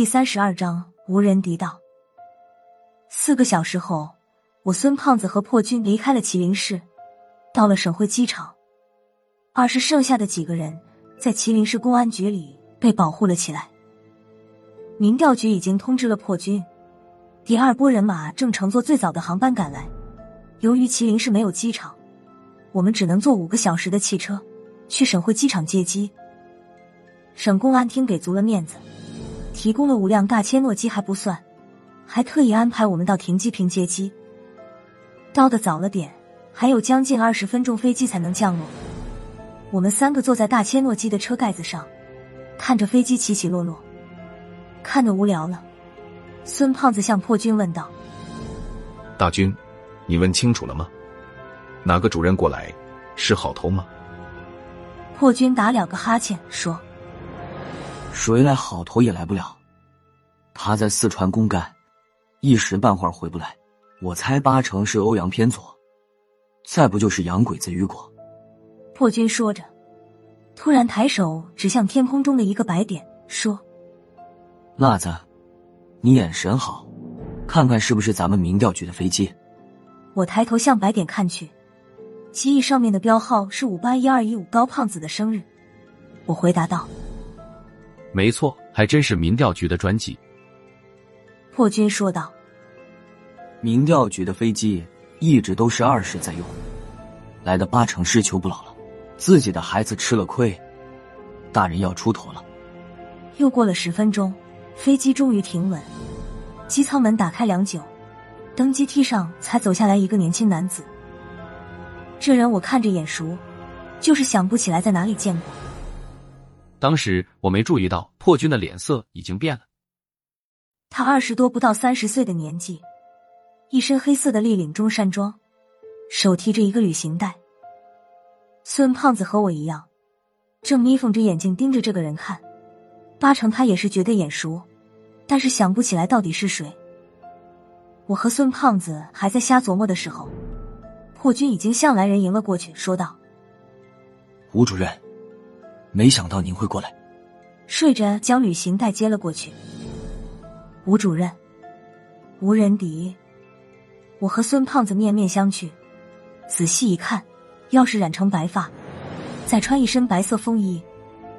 第三十二章无人敌道。四个小时后，我孙胖子和破军离开了麒麟市，到了省会机场。二是剩下的几个人在麒麟市公安局里被保护了起来。民调局已经通知了破军，第二波人马正乘坐最早的航班赶来。由于麒麟市没有机场，我们只能坐五个小时的汽车去省会机场接机。省公安厅给足了面子。提供了五辆大切诺基还不算，还特意安排我们到停机坪接机。到的早了点，还有将近二十分钟飞机才能降落。我们三个坐在大切诺基的车盖子上，看着飞机起起落落，看得无聊了。孙胖子向破军问道：“大军，你问清楚了吗？哪个主任过来是好头吗？”破军打了个哈欠说。谁来好头也来不了，他在四川公干，一时半会儿回不来。我猜八成是欧阳偏左，再不就是洋鬼子雨果。破军说着，突然抬手指向天空中的一个白点，说：“辣子，你眼神好，看看是不是咱们民调局的飞机？”我抬头向白点看去，机翼上面的标号是五八一二一五高胖子的生日。我回答道。没错，还真是民调局的专机。破军说道：“民调局的飞机一直都是二世在用，来的八成是求不老了，自己的孩子吃了亏，大人要出头了。”又过了十分钟，飞机终于停稳，机舱门打开良久，登机梯上才走下来一个年轻男子。这人我看着眼熟，就是想不起来在哪里见过。当时我没注意到破军的脸色已经变了。他二十多不到三十岁的年纪，一身黑色的立领中山装，手提着一个旅行袋。孙胖子和我一样，正眯缝着眼睛盯着这个人看，八成他也是觉得眼熟，但是想不起来到底是谁。我和孙胖子还在瞎琢磨的时候，破军已经向来人迎了过去，说道：“吴主任。”没想到您会过来，睡着将旅行袋接了过去。吴主任，吴仁迪，我和孙胖子面面相觑，仔细一看，要是染成白发，再穿一身白色风衣，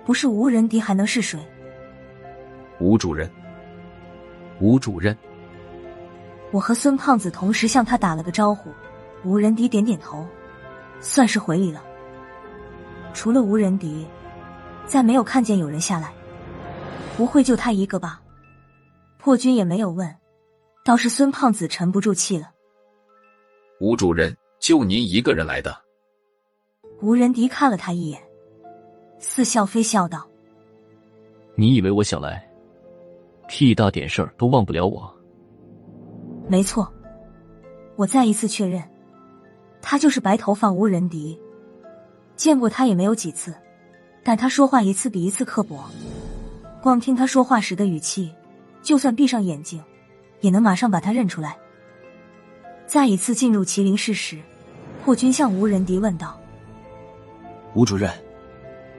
不是吴仁迪还能是谁？吴主任，吴主任，我和孙胖子同时向他打了个招呼，吴仁迪点点头，算是回礼了。除了吴仁迪。再没有看见有人下来，不会就他一个吧？破军也没有问，倒是孙胖子沉不住气了。吴主任，就您一个人来的？吴仁迪看了他一眼，似笑非笑道：“你以为我想来，屁大点事儿都忘不了我？”没错，我再一次确认，他就是白头发吴仁迪，见过他也没有几次。但他说话一次比一次刻薄，光听他说话时的语气，就算闭上眼睛，也能马上把他认出来。再一次进入麒麟室时，霍军向吴仁迪问道：“吴主任，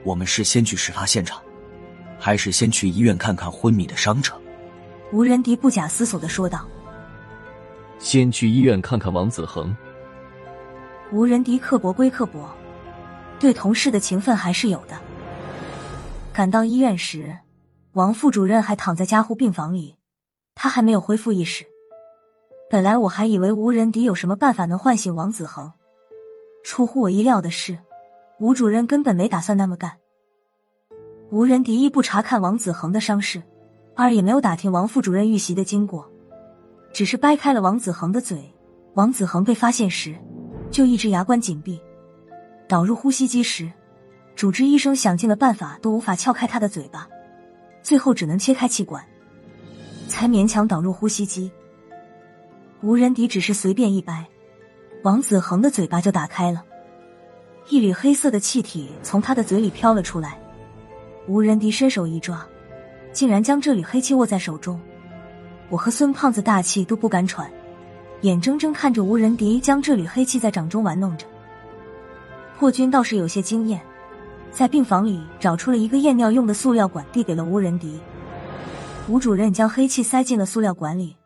我们是先去事发现场，还是先去医院看看昏迷的伤者？”吴仁迪不假思索的说道：“先去医院看看王子恒。”吴仁迪刻薄归刻薄，对同事的情分还是有的。赶到医院时，王副主任还躺在加护病房里，他还没有恢复意识。本来我还以为吴仁迪有什么办法能唤醒王子恒，出乎我意料的是，吴主任根本没打算那么干。吴仁迪一不查看王子恒的伤势，二也没有打听王副主任遇袭的经过，只是掰开了王子恒的嘴。王子恒被发现时，就一直牙关紧闭，导入呼吸机时。主治医生想尽了办法都无法撬开他的嘴巴，最后只能切开气管，才勉强导入呼吸机。吴仁迪只是随便一掰，王子恒的嘴巴就打开了，一缕黑色的气体从他的嘴里飘了出来。吴仁迪伸手一抓，竟然将这缕黑气握在手中。我和孙胖子大气都不敢喘，眼睁睁看着吴仁迪将这缕黑气在掌中玩弄着。破军倒是有些惊艳。在病房里找出了一个验尿用的塑料管，递给了吴仁迪。吴主任将黑气塞进了塑料管里，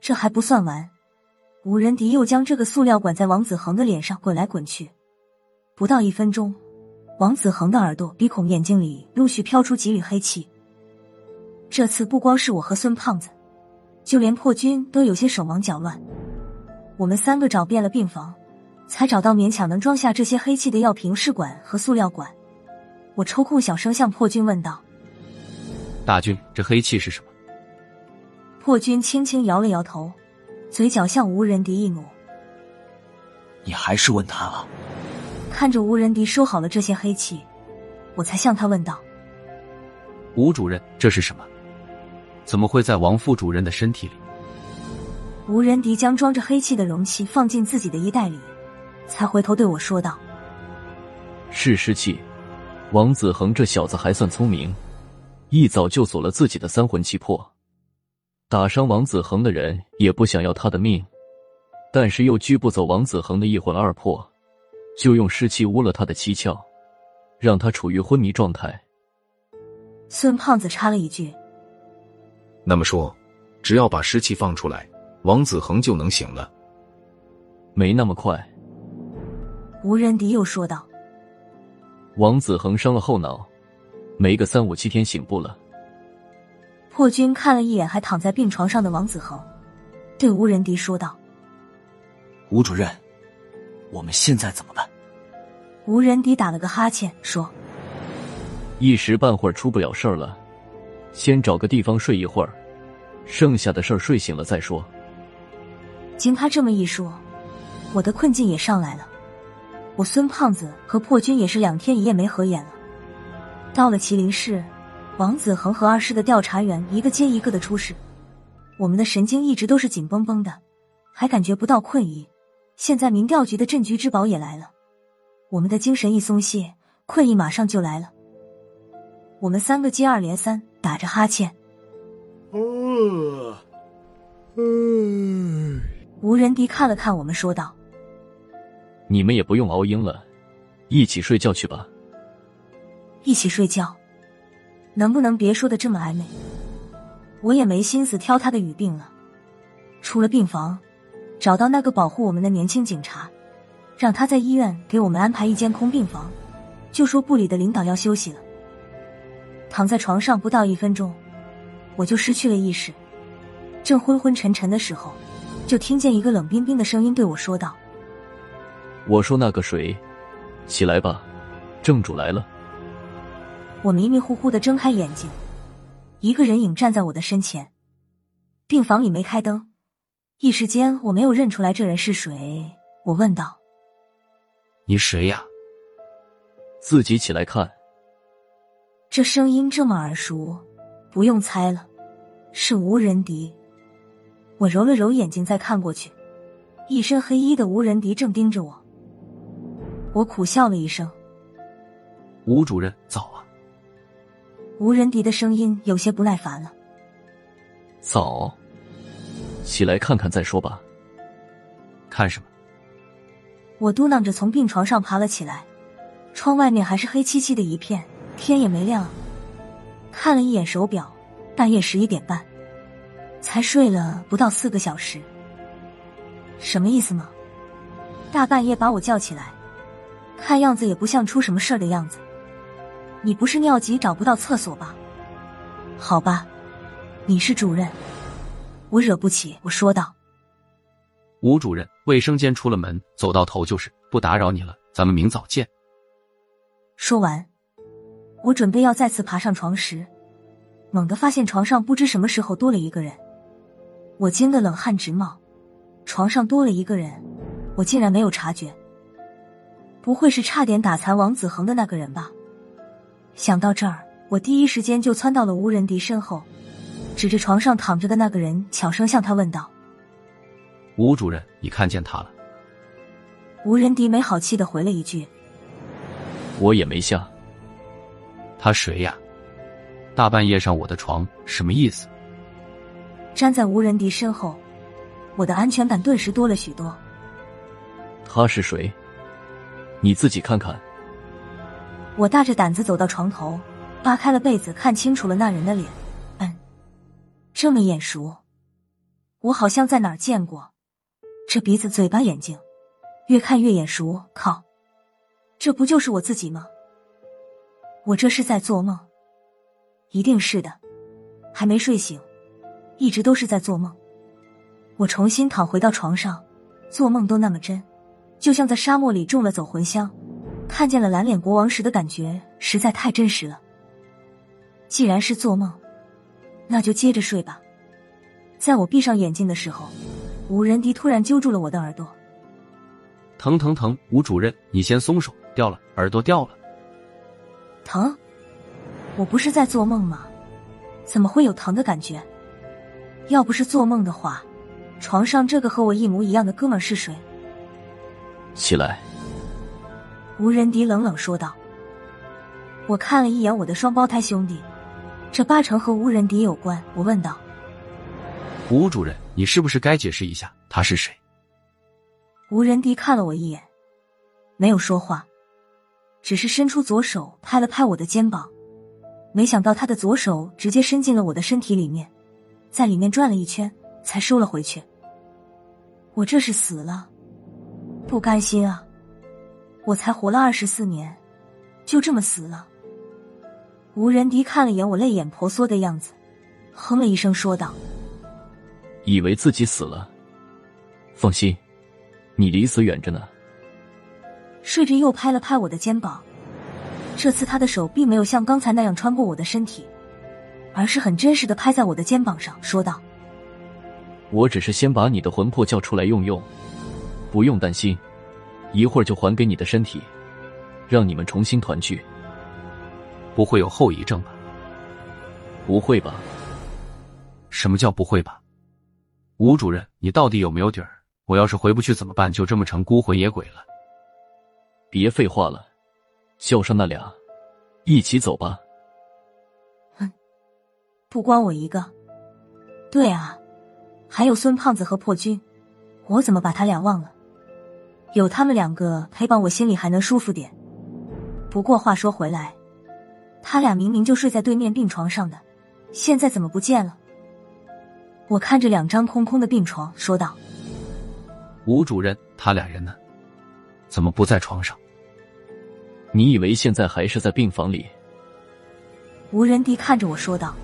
这还不算完，吴仁迪又将这个塑料管在王子恒的脸上滚来滚去。不到一分钟，王子恒的耳朵、鼻孔、眼睛里陆续飘出几缕黑气。这次不光是我和孙胖子，就连破军都有些手忙脚乱。我们三个找遍了病房，才找到勉强能装下这些黑气的药瓶、试管和塑料管。我抽空小声向破军问道。大军，这黑气是什么？破军轻轻摇了摇头，嘴角向吴仁迪一努。你还是问他吧。看着吴仁迪收好了这些黑气，我才向他问道：“吴主任，这是什么？怎么会在王副主任的身体里？”吴仁迪将装着黑气的容器放进自己的衣袋里，才回头对我说道：“是湿气。王子恒这小子还算聪明。”一早就锁了自己的三魂七魄，打伤王子恒的人也不想要他的命，但是又拘不走王子恒的一魂二魄，就用湿气污了他的七窍，让他处于昏迷状态。孙胖子插了一句：“那么说，只要把湿气放出来，王子恒就能醒了？没那么快。”吴仁迪又说道：“王子恒伤了后脑。”没个三五七天醒不了。破军看了一眼还躺在病床上的王子恒，对吴仁迪说道：“吴主任，我们现在怎么办？”吴仁迪打了个哈欠，说：“一时半会儿出不了事儿了，先找个地方睡一会儿，剩下的事儿睡醒了再说。”经他这么一说，我的困境也上来了。我孙胖子和破军也是两天一夜没合眼了。到了麒麟市，王子恒和二师的调查员一个接一个的出事，我们的神经一直都是紧绷绷的，还感觉不到困意。现在民调局的镇局之宝也来了，我们的精神一松懈，困意马上就来了。我们三个接二连三打着哈欠。吴仁迪看了看我们，说道：“你们也不用熬鹰了，一起睡觉去吧。”一起睡觉，能不能别说的这么暧昧？我也没心思挑他的语病了。出了病房，找到那个保护我们的年轻警察，让他在医院给我们安排一间空病房，就说部里的领导要休息了。躺在床上不到一分钟，我就失去了意识。正昏昏沉沉的时候，就听见一个冷冰冰的声音对我说道：“我说那个谁，起来吧，正主来了。”我迷迷糊糊的睁开眼睛，一个人影站在我的身前。病房里没开灯，一时间我没有认出来这人是谁。我问道：“你谁呀？”自己起来看。这声音这么耳熟，不用猜了，是吴仁迪。我揉了揉眼睛，再看过去，一身黑衣的吴仁迪正盯着我。我苦笑了一声：“吴主任，早啊。”吴仁迪的声音有些不耐烦了。早，起来看看再说吧。看什么？我嘟囔着从病床上爬了起来。窗外面还是黑漆漆的一片，天也没亮。看了一眼手表，半夜十一点半，才睡了不到四个小时。什么意思吗？大半夜把我叫起来，看样子也不像出什么事儿的样子。你不是尿急找不到厕所吧？好吧，你是主任，我惹不起。我说道。吴主任，卫生间出了门，走到头就是，不打扰你了，咱们明早见。说完，我准备要再次爬上床时，猛地发现床上不知什么时候多了一个人，我惊得冷汗直冒。床上多了一个人，我竟然没有察觉。不会是差点打残王子恒的那个人吧？想到这儿，我第一时间就窜到了吴仁迪身后，指着床上躺着的那个人，悄声向他问道：“吴主任，你看见他了？”吴仁迪没好气的回了一句：“我也没下。”他谁呀？大半夜上我的床，什么意思？站在吴仁迪身后，我的安全感顿时多了许多。他是谁？你自己看看。我大着胆子走到床头，扒开了被子，看清楚了那人的脸。嗯，这么眼熟，我好像在哪儿见过。这鼻子、嘴巴、眼睛，越看越眼熟。靠，这不就是我自己吗？我这是在做梦？一定是的，还没睡醒，一直都是在做梦。我重新躺回到床上，做梦都那么真，就像在沙漠里中了走魂香，看见了蓝脸国王时的感觉，实在太真实了。既然是做梦，那就接着睡吧。在我闭上眼睛的时候。吴仁迪突然揪住了我的耳朵，疼疼疼！吴主任，你先松手，掉了，耳朵掉了，疼！我不是在做梦吗？怎么会有疼的感觉？要不是做梦的话，床上这个和我一模一样的哥们是谁？起来！吴仁迪冷冷说道。我看了一眼我的双胞胎兄弟，这八成和吴仁迪有关。我问道。吴主任，你是不是该解释一下他是谁？吴仁迪看了我一眼，没有说话，只是伸出左手拍了拍我的肩膀。没想到他的左手直接伸进了我的身体里面，在里面转了一圈，才收了回去。我这是死了，不甘心啊！我才活了二十四年，就这么死了。吴仁迪看了眼我泪眼婆娑的样子，哼了一声说道。以为自己死了，放心，你离死远着呢。睡着又拍了拍我的肩膀，这次他的手并没有像刚才那样穿过我的身体，而是很真实的拍在我的肩膀上，说道：“我只是先把你的魂魄叫出来用用，不用担心，一会儿就还给你的身体，让你们重新团聚。不会有后遗症吧？不会吧？什么叫不会吧？”吴主任，你到底有没有底儿？我要是回不去怎么办？就这么成孤魂野鬼了？别废话了，叫上那俩，一起走吧。哼，不光我一个。对啊，还有孙胖子和破军，我怎么把他俩忘了？有他们两个陪伴，我心里还能舒服点。不过话说回来，他俩明明就睡在对面病床上的，现在怎么不见了？我看着两张空空的病床，说道：“吴主任，他俩人呢？怎么不在床上？你以为现在还是在病房里？”吴仁迪看着我说道：“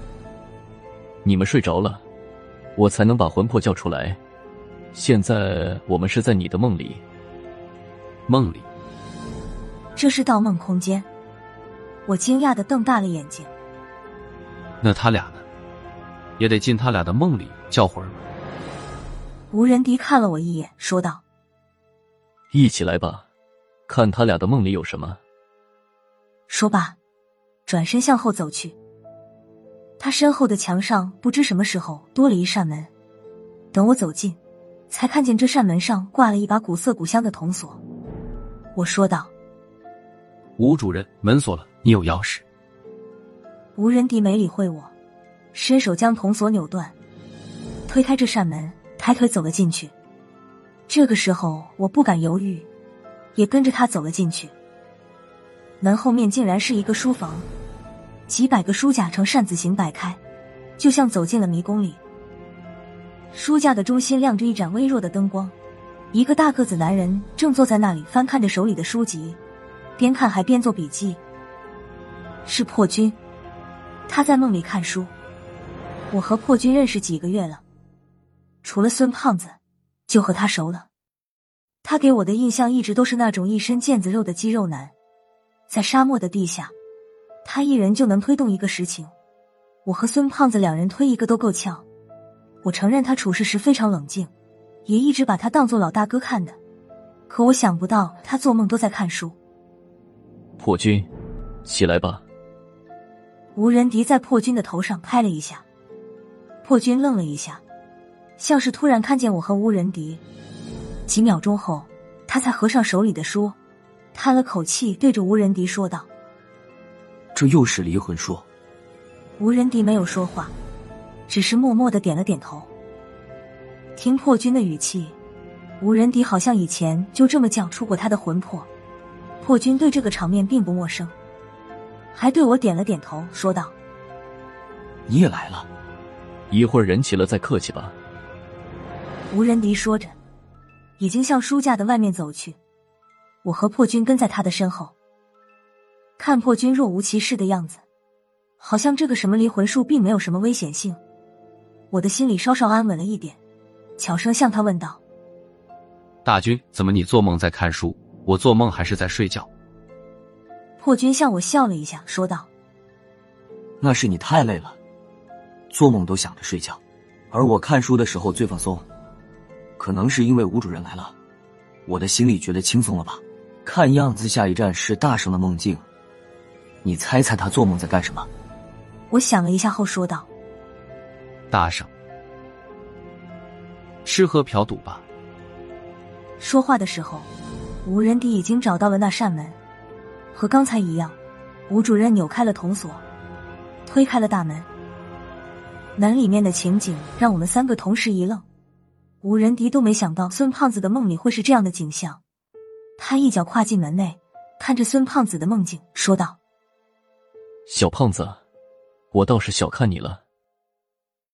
你们睡着了，我才能把魂魄叫出来。现在我们是在你的梦里。梦里？这是盗梦空间？”我惊讶的瞪大了眼睛。那他俩呢？也得进他俩的梦里叫魂儿。吴仁迪看了我一眼，说道：“一起来吧，看他俩的梦里有什么。”说罢，转身向后走去。他身后的墙上不知什么时候多了一扇门。等我走近，才看见这扇门上挂了一把古色古香的铜锁。我说道：“吴主任，门锁了，你有钥匙。”吴仁迪没理会我。伸手将铜锁扭断，推开这扇门，抬腿走了进去。这个时候，我不敢犹豫，也跟着他走了进去。门后面竟然是一个书房，几百个书架呈扇子形摆开，就像走进了迷宫里。书架的中心亮着一盏微弱的灯光，一个大个子男人正坐在那里翻看着手里的书籍，边看还边做笔记。是破军，他在梦里看书。我和破军认识几个月了，除了孙胖子，就和他熟了。他给我的印象一直都是那种一身腱子肉的肌肉男，在沙漠的地下，他一人就能推动一个实情。我和孙胖子两人推一个都够呛。我承认他处事时非常冷静，也一直把他当做老大哥看的。可我想不到他做梦都在看书。破军，起来吧。吴仁迪在破军的头上拍了一下。破军愣了一下，像是突然看见我和吴仁迪。几秒钟后，他才合上手里的书，叹了口气，对着吴仁迪说道：“这又是离魂术。”吴仁迪没有说话，只是默默的点了点头。听破军的语气，吴仁迪好像以前就这么讲出过他的魂魄。破军对这个场面并不陌生，还对我点了点头，说道：“你也来了。”一会儿人齐了再客气吧。吴仁迪说着，已经向书架的外面走去。我和破军跟在他的身后，看破军若无其事的样子，好像这个什么离魂术并没有什么危险性。我的心里稍稍安稳了一点，悄声向他问道：“大军，怎么你做梦在看书，我做梦还是在睡觉？”破军向我笑了一下，说道：“那是你太累了，做梦都想着睡觉，而我看书的时候最放松。可能是因为吴主任来了，我的心里觉得轻松了吧？看样子下一站是大圣的梦境，你猜猜他做梦在干什么？”我想了一下后说道：“大圣，吃喝嫖赌吧。”说话的时候，吴仁迪已经找到了那扇门。和刚才一样，吴主任扭开了铜锁，推开了大门。门里面的情景让我们三个同时一愣。吴仁迪都没想到孙胖子的梦里会是这样的景象。他一脚跨进门内，看着孙胖子的梦境，说道：“小胖子，我倒是小看你了。